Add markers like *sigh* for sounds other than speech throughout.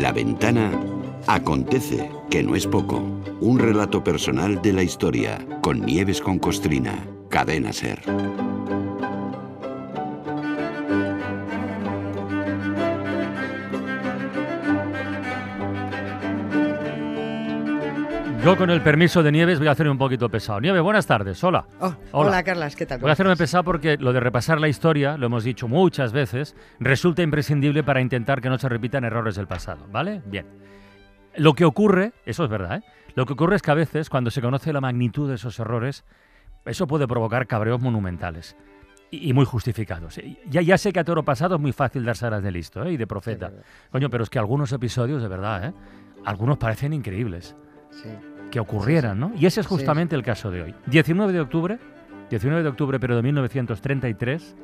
La ventana acontece, que no es poco, un relato personal de la historia con Nieves con Costrina, cadena ser. Yo con el permiso de Nieves voy a hacerme un poquito pesado. Nieves, buenas tardes. Hola. Oh, hola. Carlas, ¿qué tal? Voy a hacerme pesado porque lo de repasar la historia, lo hemos dicho muchas veces, resulta imprescindible para intentar que no se repitan errores del pasado, ¿vale? Bien. Lo que ocurre, eso es verdad, ¿eh? Lo que ocurre es que a veces, cuando se conoce la magnitud de esos errores, eso puede provocar cabreos monumentales y, muy justificados. Ya, ya sé que a toro pasado es muy fácil dar salas de listo ¿eh? y de profeta. Coño, pero es que algunos episodios, de verdad, ¿eh? Algunos parecen increíbles. Sí que ocurrieran, ¿no? Y ese es justamente el caso de hoy. 19 de octubre, 19 de octubre pero de 1933,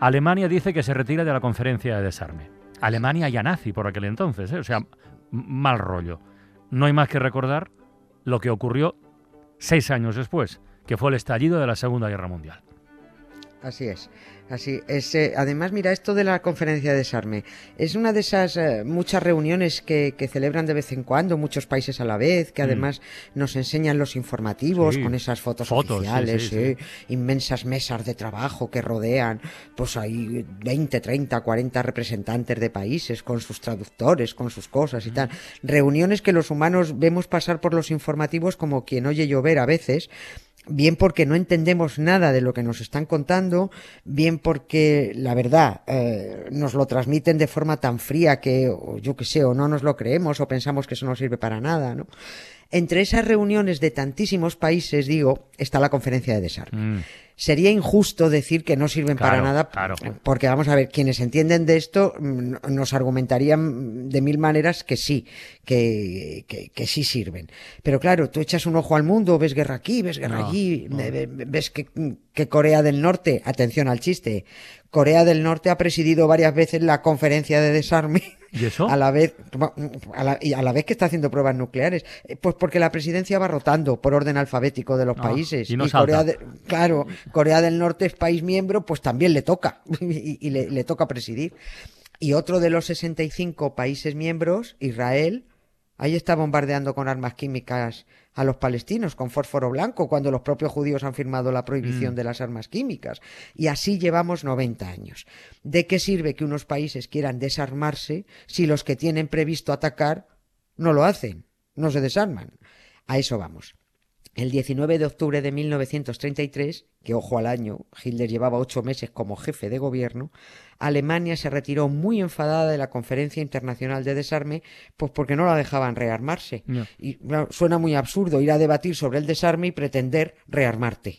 Alemania dice que se retira de la conferencia de desarme. Alemania ya nazi por aquel entonces, ¿eh? o sea, mal rollo. No hay más que recordar lo que ocurrió seis años después, que fue el estallido de la Segunda Guerra Mundial. Así es. Así es. Eh, además, mira, esto de la conferencia de desarme es una de esas eh, muchas reuniones que, celebran de vez en cuando muchos países a la vez, que mm. además nos enseñan los informativos con esas fotos, oficiales, eh, inmensas mesas de trabajo que rodean, pues hay 20, 30, 40 representantes de países con sus traductores, con sus cosas y mm. tal. Reuniones que los humanos vemos pasar por los informativos como quien oye llover a veces bien porque no entendemos nada de lo que nos están contando, bien porque la verdad eh, nos lo transmiten de forma tan fría que yo qué sé, o no nos lo creemos o pensamos que eso no sirve para nada, ¿no? Entre esas reuniones de tantísimos países, digo, está la conferencia de desarme. Mm sería injusto decir que no sirven para nada, porque vamos a ver, quienes entienden de esto mm, nos argumentarían de mil maneras que sí, que, que, sí sirven. Pero claro, tú echas un ojo al mundo, ves guerra aquí, ves guerra allí, ves que, que Corea del Norte, atención al chiste, Corea del Norte ha presidido varias veces la conferencia de desarme. ¿Y eso? A la vez, a la, y a la vez que está haciendo pruebas nucleares. Eh, pues porque la presidencia va rotando por orden alfabético de los ah, países. Y, no Corea claro, Corea del Norte es país miembro, pues también le toca. *laughs* y, le, le toca presidir. Y otro de los 65 países miembros, Israel, ahí está bombardeando con armas químicas a los palestinos con fósforo blanco cuando los propios judíos han firmado la prohibición mm. de las armas químicas. Y así llevamos 90 años. ¿De qué sirve que unos países quieran desarmarse si los que tienen previsto atacar no lo hacen, no se desarman? A eso vamos. El 19 de octubre de 1933, que ojo al año, Hitler llevaba ocho meses como jefe de gobierno, Alemania se retiró muy enfadada de la Conferencia Internacional de Desarme, pues porque no la dejaban rearmarse. Y suena muy absurdo ir a debatir sobre el desarme y pretender rearmarte.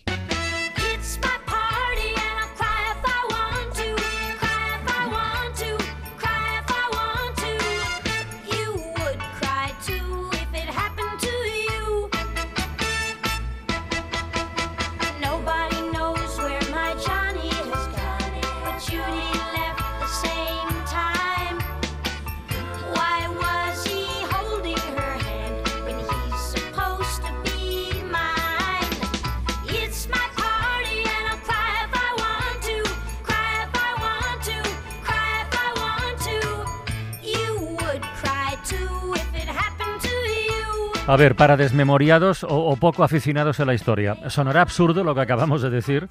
A ver, para desmemoriados o, poco aficionados a la historia, sonará absurdo lo que acabamos de decir,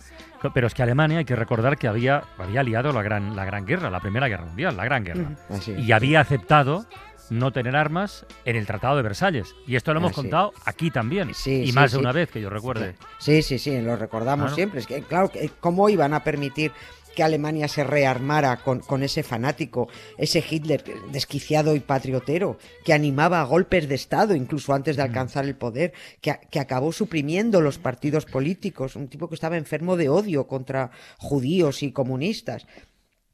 pero es que Alemania hay que recordar que había, había liado la gran, la gran guerra, la Primera Guerra Mundial, la Gran Guerra, y había aceptado no tener armas en el Tratado de Versalles. Y esto lo hemos contado aquí también. y más de una vez que yo recuerde. Sí, sí, sí, lo recordamos siempre. Es que, claro, ¿cómo iban a permitir que Alemania se rearmara con, con, ese fanático, ese Hitler desquiciado y patriotero, que animaba a golpes de Estado incluso antes de alcanzar el poder, que, que, acabó suprimiendo los partidos políticos, un tipo que estaba enfermo de odio contra judíos y comunistas.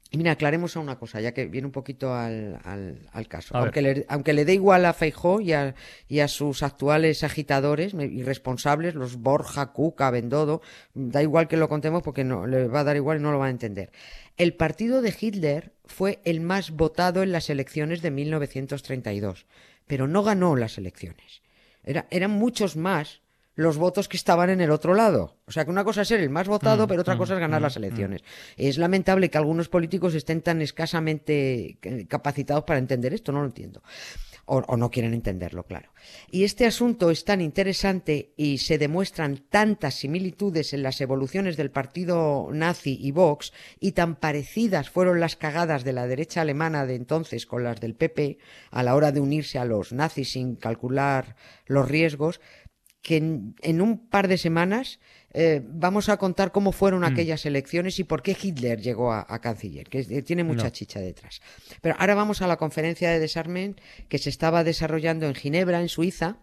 Y mira, aclaremos a una cosa, ya que viene un poquito al, al, caso. Aunque le, aunque le, dé igual a Feijó y a, y a sus actuales agitadores irresponsables, los Borja, Cuca, Bendodo, da igual que lo contemos porque no le va a dar igual y no lo va a entender. El partido de Hitler fue el más votado en las elecciones de 1932, pero no ganó las elecciones. Era, eran muchos más los votos que estaban en el otro lado. O sea que una cosa es ser el más votado, Mm, pero otra mm, cosa es ganar mm, las elecciones. Es lamentable que algunos políticos estén tan escasamente capacitados para entender esto, no lo entiendo. O, o no quieren entenderlo, claro. Y este asunto es tan interesante y se demuestran tantas similitudes en las evoluciones del partido nazi y Vox y tan parecidas fueron las cagadas de la derecha alemana de entonces con las del PP a la hora de unirse a los nazis sin calcular los riesgos, que en, en un par de semanas eh, vamos a contar cómo fueron aquellas elecciones y por qué Hitler llegó a, a canciller, que tiene mucha No. chicha detrás. Pero ahora vamos a la conferencia de desarme que se estaba desarrollando en Ginebra, en Suiza.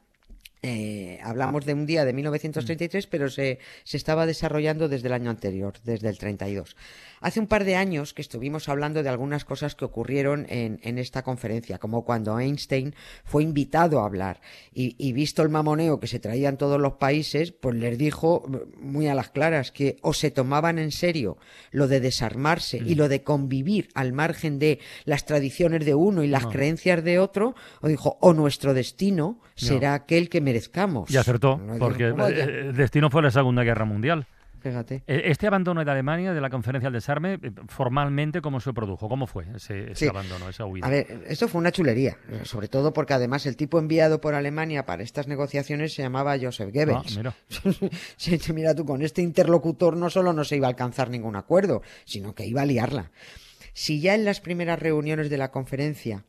Eh, hablamos de un día de 1933, pero se, se estaba desarrollando desde el año anterior, desde el 32. Hace un par de años que estuvimos hablando de algunas cosas que ocurrieron en, en esta conferencia, como cuando Einstein fue invitado a hablar y, y visto el mamoneo que se traían todos los países, pues les dijo muy a las claras que o se tomaban en serio lo de desarmarse y lo de convivir al margen de las tradiciones de uno y las No. creencias de otro, o dijo, o nuestro destino será aquel que merezcamos. Y acertó, No, porque eh, el destino fue la Segunda Guerra Mundial. Fíjate. Eh, Este abandono de Alemania de la conferencia del desarme, eh, formalmente, ¿cómo se produjo? ¿Cómo fue ese, ese Sí. abandono, esa huida? A ver, esto fue una chulería, sobre todo porque además el tipo enviado por Alemania para estas negociaciones se llamaba Joseph Ah, Goebbels. mira. *laughs* Sí, sí, mira tú, con este interlocutor no solo no se iba a alcanzar ningún acuerdo, sino que iba a liarla. Si ya en las primeras reuniones de la conferencia,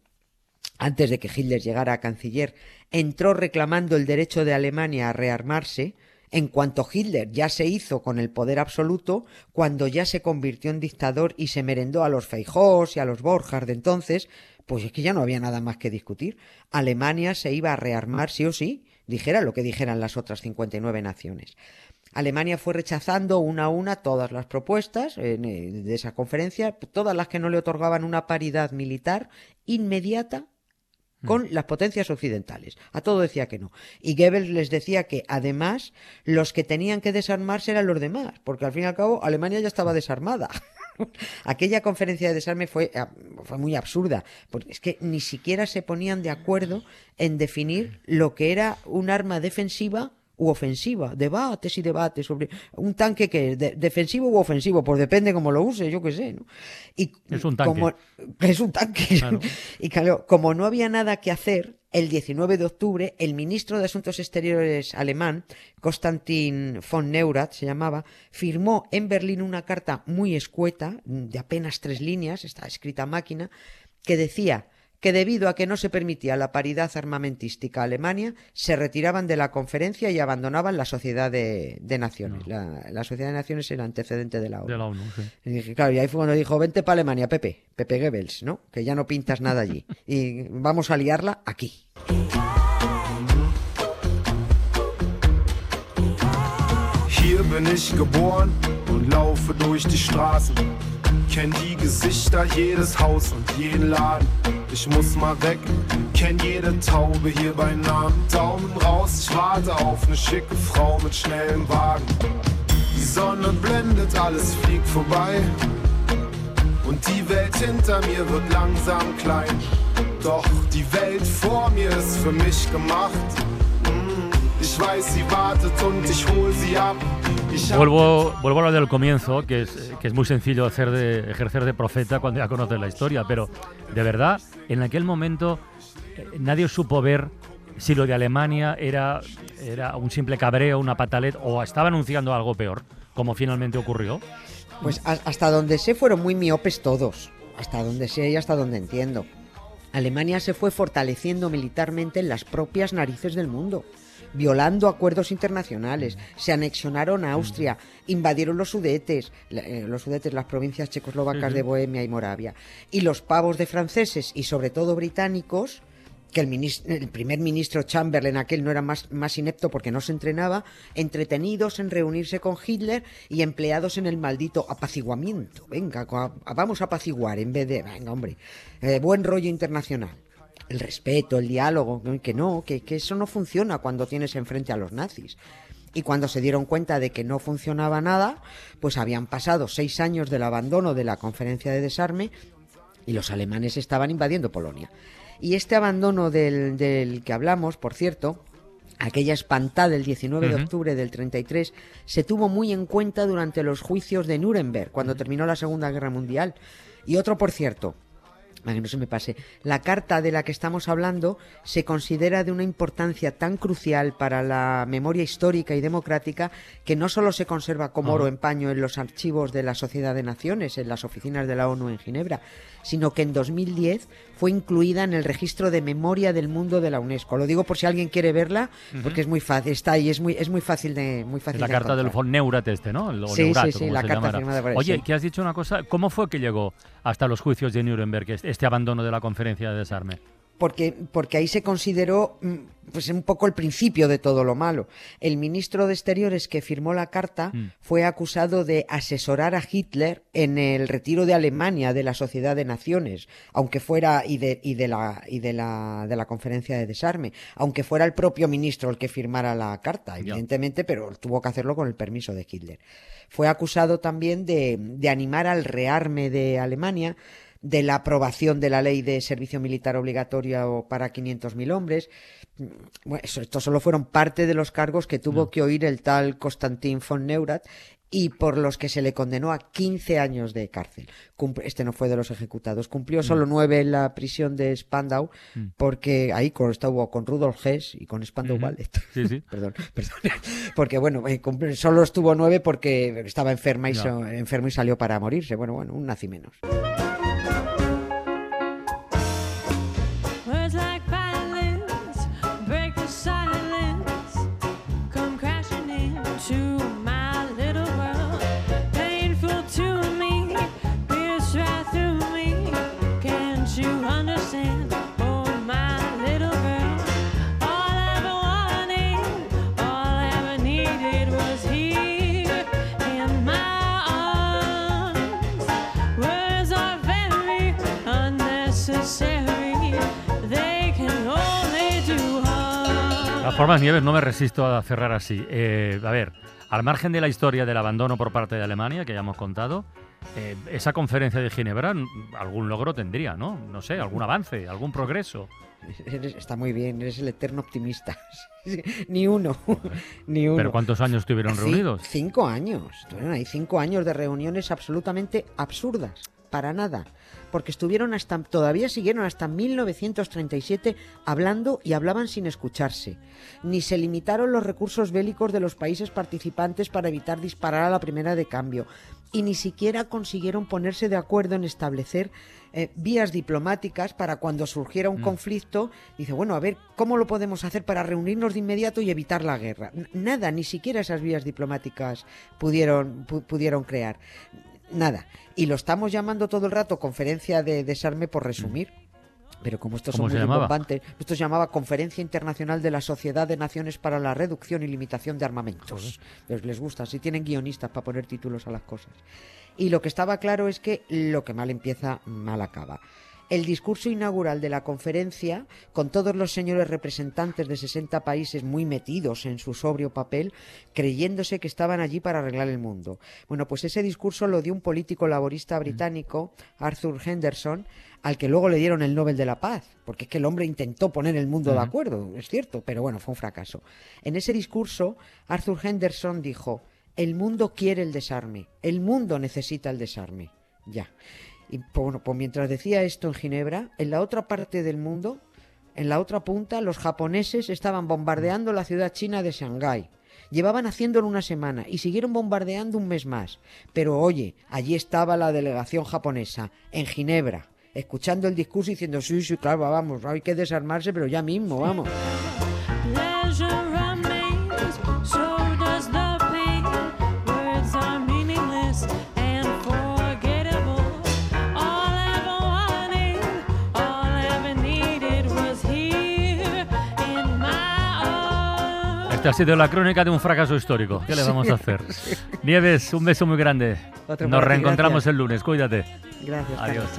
antes de que Hitler llegara a canciller, entró reclamando el derecho de Alemania a rearmarse, en cuanto Hitler ya se hizo con el poder absoluto, cuando ya se convirtió en dictador y se merendó a los Feijós y a los Borjas de entonces, pues es que ya no había nada más que discutir. Alemania se iba a rearmar sí o sí, dijera lo que dijeran las otras 59 naciones. Alemania fue rechazando una a una todas las propuestas de esa conferencia, todas las que no le otorgaban una paridad militar inmediata con las potencias occidentales. A todo decía que no. Y Goebbels les decía que además los que tenían que desarmarse eran los demás, porque al fin y al cabo Alemania ya estaba desarmada. *laughs* Aquella conferencia de desarme fue, ah, fue muy absurda, porque es que ni siquiera se ponían de acuerdo en definir lo que era un arma defensiva u ofensiva, debates y debates sobre un tanque que es de- defensivo u ofensivo, pues depende cómo lo use, yo qué sé, ¿no? Y Es un tanque. como- es un tanque. Claro. *laughs* Y claro, como no había nada que hacer, el 19 de octubre, el ministro de Asuntos Exteriores alemán, Konstantin von Neurath se llamaba, firmó en Berlín una carta muy escueta, de apenas tres líneas, está escrita a máquina, que decía que debido a que no se permitía la paridad armamentística a Alemania, se retiraban de la conferencia y abandonaban la Sociedad de, de Naciones. La, la Sociedad de Naciones era antecedente de la ONU. De la ONU, sí. Y dije, claro, y ahí fue cuando dijo, vente para Alemania, Pepe, Pepe Goebbels, ¿no? Que ya no pintas nada allí. *laughs* Y vamos a liarla aquí. Hier bin ich geboren und laufe durch die Straßen. Kenn die Gesichter, jedes Haus und jeden Laden. Ich muss mal weg, kenn jede Taube hier bei Namen. Daumen raus, ich warte auf eine schicke Frau mit schnellem Wagen. Die Sonne blendet, alles fliegt vorbei. Und die Welt hinter mir wird langsam klein. Doch die Welt vor mir ist für mich gemacht. Ich weiß, sie wartet und ich hol sie ab. Ich hab Vuelvo, vuelvo a lo del comienzo, que es, que es muy sencillo hacer de, ejercer de profeta cuando ya conoces la historia, pero de verdad, en aquel momento eh, nadie supo ver si lo de Alemania era, era un simple cabreo, una patalet, o estaba anunciando algo peor, como finalmente ocurrió. Pues a- hasta donde sé fueron muy miopes todos. Hasta donde sé y hasta donde entiendo. Alemania se fue fortaleciendo militarmente en las propias narices del mundo, violando acuerdos internacionales, se anexionaron a Austria, invadieron los sudetes, eh, los sudetes, las provincias checoslovacas de Bohemia y Moravia, y los pavos de franceses y sobre todo británicos que el, minis- el primer ministro Chamberlain aquel no era más, más inepto porque no se entrenaba, entretenidos en reunirse con Hitler y empleados en el maldito apaciguamiento. Venga, a- vamos a apaciguar en vez de... Venga, hombre, eh, buen rollo internacional. El respeto, el diálogo, que no, que, que eso no funciona cuando tienes enfrente a los nazis. Y cuando se dieron cuenta de que no funcionaba nada, pues habían pasado seis años del abandono de la conferencia de desarme y los alemanes estaban invadiendo Polonia. Y este abandono del, del que hablamos, por cierto, aquella espantada del 19 de octubre del 33, se tuvo muy en cuenta durante los juicios de Nuremberg, cuando terminó la Segunda Guerra Mundial. Y otro, por cierto, para que no se me pase, la carta de la que estamos hablando se considera de una importancia tan crucial para la memoria histórica y democrática que no solo se conserva como oro en paño en los archivos de la Sociedad de Naciones, en las oficinas de la ONU en Ginebra, sino que en 2010 fue incluida en el registro de memoria del mundo de la UNESCO. Lo digo por si alguien quiere verla, porque es muy fácil, está ahí, es muy, es muy fácil de muy fácil La carta del von Neurat este, ¿no? sí, sí, sí, la carta firmada por. Oye, ¿qué has dicho una cosa, ¿cómo fue que llegó hasta los juicios de Nuremberg este, este abandono de la conferencia de desarme? porque, porque ahí se consideró mm, pues un poco el principio de todo lo malo. El ministro de Exteriores que firmó la carta mm. fue acusado de asesorar a Hitler en el retiro de Alemania de la Sociedad de Naciones, aunque fuera y de, y de la y de la de la conferencia de desarme, aunque fuera el propio ministro el que firmara la carta, evidentemente, pero tuvo que hacerlo con el permiso de Hitler. Fue acusado también de, de animar al rearme de Alemania de la aprobación de la ley de servicio militar obligatorio para 500.000 hombres. Bueno, eso, estos solo fueron parte de los cargos que tuvo que oír el tal Konstantin von Neurath y por los que se le condenó a 15 años de cárcel. Este no fue de los ejecutados. Cumplió solo nueve en la prisión de Spandau, porque ahí estuvo con Rudolf Hess y con Spandau Ballet. Sí, sí. *laughs* perdón, perdón. Porque bueno, eh, solo estuvo nueve porque estaba enferma y, enfermo y salió para morirse. Bueno, bueno, un nazi menos. Formas, Nieves, no me resisto a cerrar así. Eh, a ver, al margen de la historia del abandono por parte de Alemania, que ya hemos contado, eh, esa conferencia de Ginebra algún logro tendría, ¿no? No sé, algún avance, algún progreso. está muy bien, eres el eterno optimista. *laughs* ni uno, *laughs* ni uno. ¿Pero cuántos años estuvieron reunidos? Cinco años. Hay cinco años de reuniones absolutamente absurdas, para nada porque estuvieron hasta, todavía siguieron hasta 1937 hablando y hablaban sin escucharse. Ni se limitaron los recursos bélicos de los países participantes para evitar disparar a la primera de cambio. Y ni siquiera consiguieron ponerse de acuerdo en establecer eh, vías diplomáticas para cuando surgiera un mm. conflicto, dice, bueno, a ver, ¿cómo lo podemos hacer para reunirnos de inmediato y evitar la guerra? nada, ni siquiera esas vías diplomáticas pudieron, pudieron crear nada. Y lo estamos llamando todo el rato conferencia de desarme por resumir. Pero como esto son muy bombantes, esto se llamaba Conferencia Internacional de la Sociedad de Naciones para la Reducción y Limitación de Armamentos. les gusta, si tienen guionistas para poner títulos a las cosas. Y lo que estaba claro es que lo que mal empieza, mal acaba. El discurso inaugural de la conferencia, con todos los señores representantes de 60 países muy metidos en su sobrio papel, creyéndose que estaban allí para arreglar el mundo. Bueno, pues ese discurso lo dio un político laborista británico, Arthur Henderson, al que luego le dieron el Nobel de la Paz, porque es que el hombre intentó poner el mundo de acuerdo, es cierto, pero bueno, fue un fracaso. En ese discurso, Arthur Henderson dijo, el mundo quiere el desarme, el mundo necesita el desarme. Ya. Y bueno, pues mientras decía esto en Ginebra, en la otra parte del mundo, en la otra punta, los japoneses estaban bombardeando la ciudad china de Shanghái. Llevaban haciéndolo una semana y siguieron bombardeando un mes más. Pero oye, allí estaba la delegación japonesa, en Ginebra, escuchando el discurso y diciendo, sí, sí, claro, vamos, hay que desarmarse, pero ya mismo, vamos. Ha sido la crónica de un fracaso histórico. ¿Qué le vamos a hacer? Nieves, un beso muy grande. Nos reencontramos el lunes. Cuídate. Gracias. Adiós.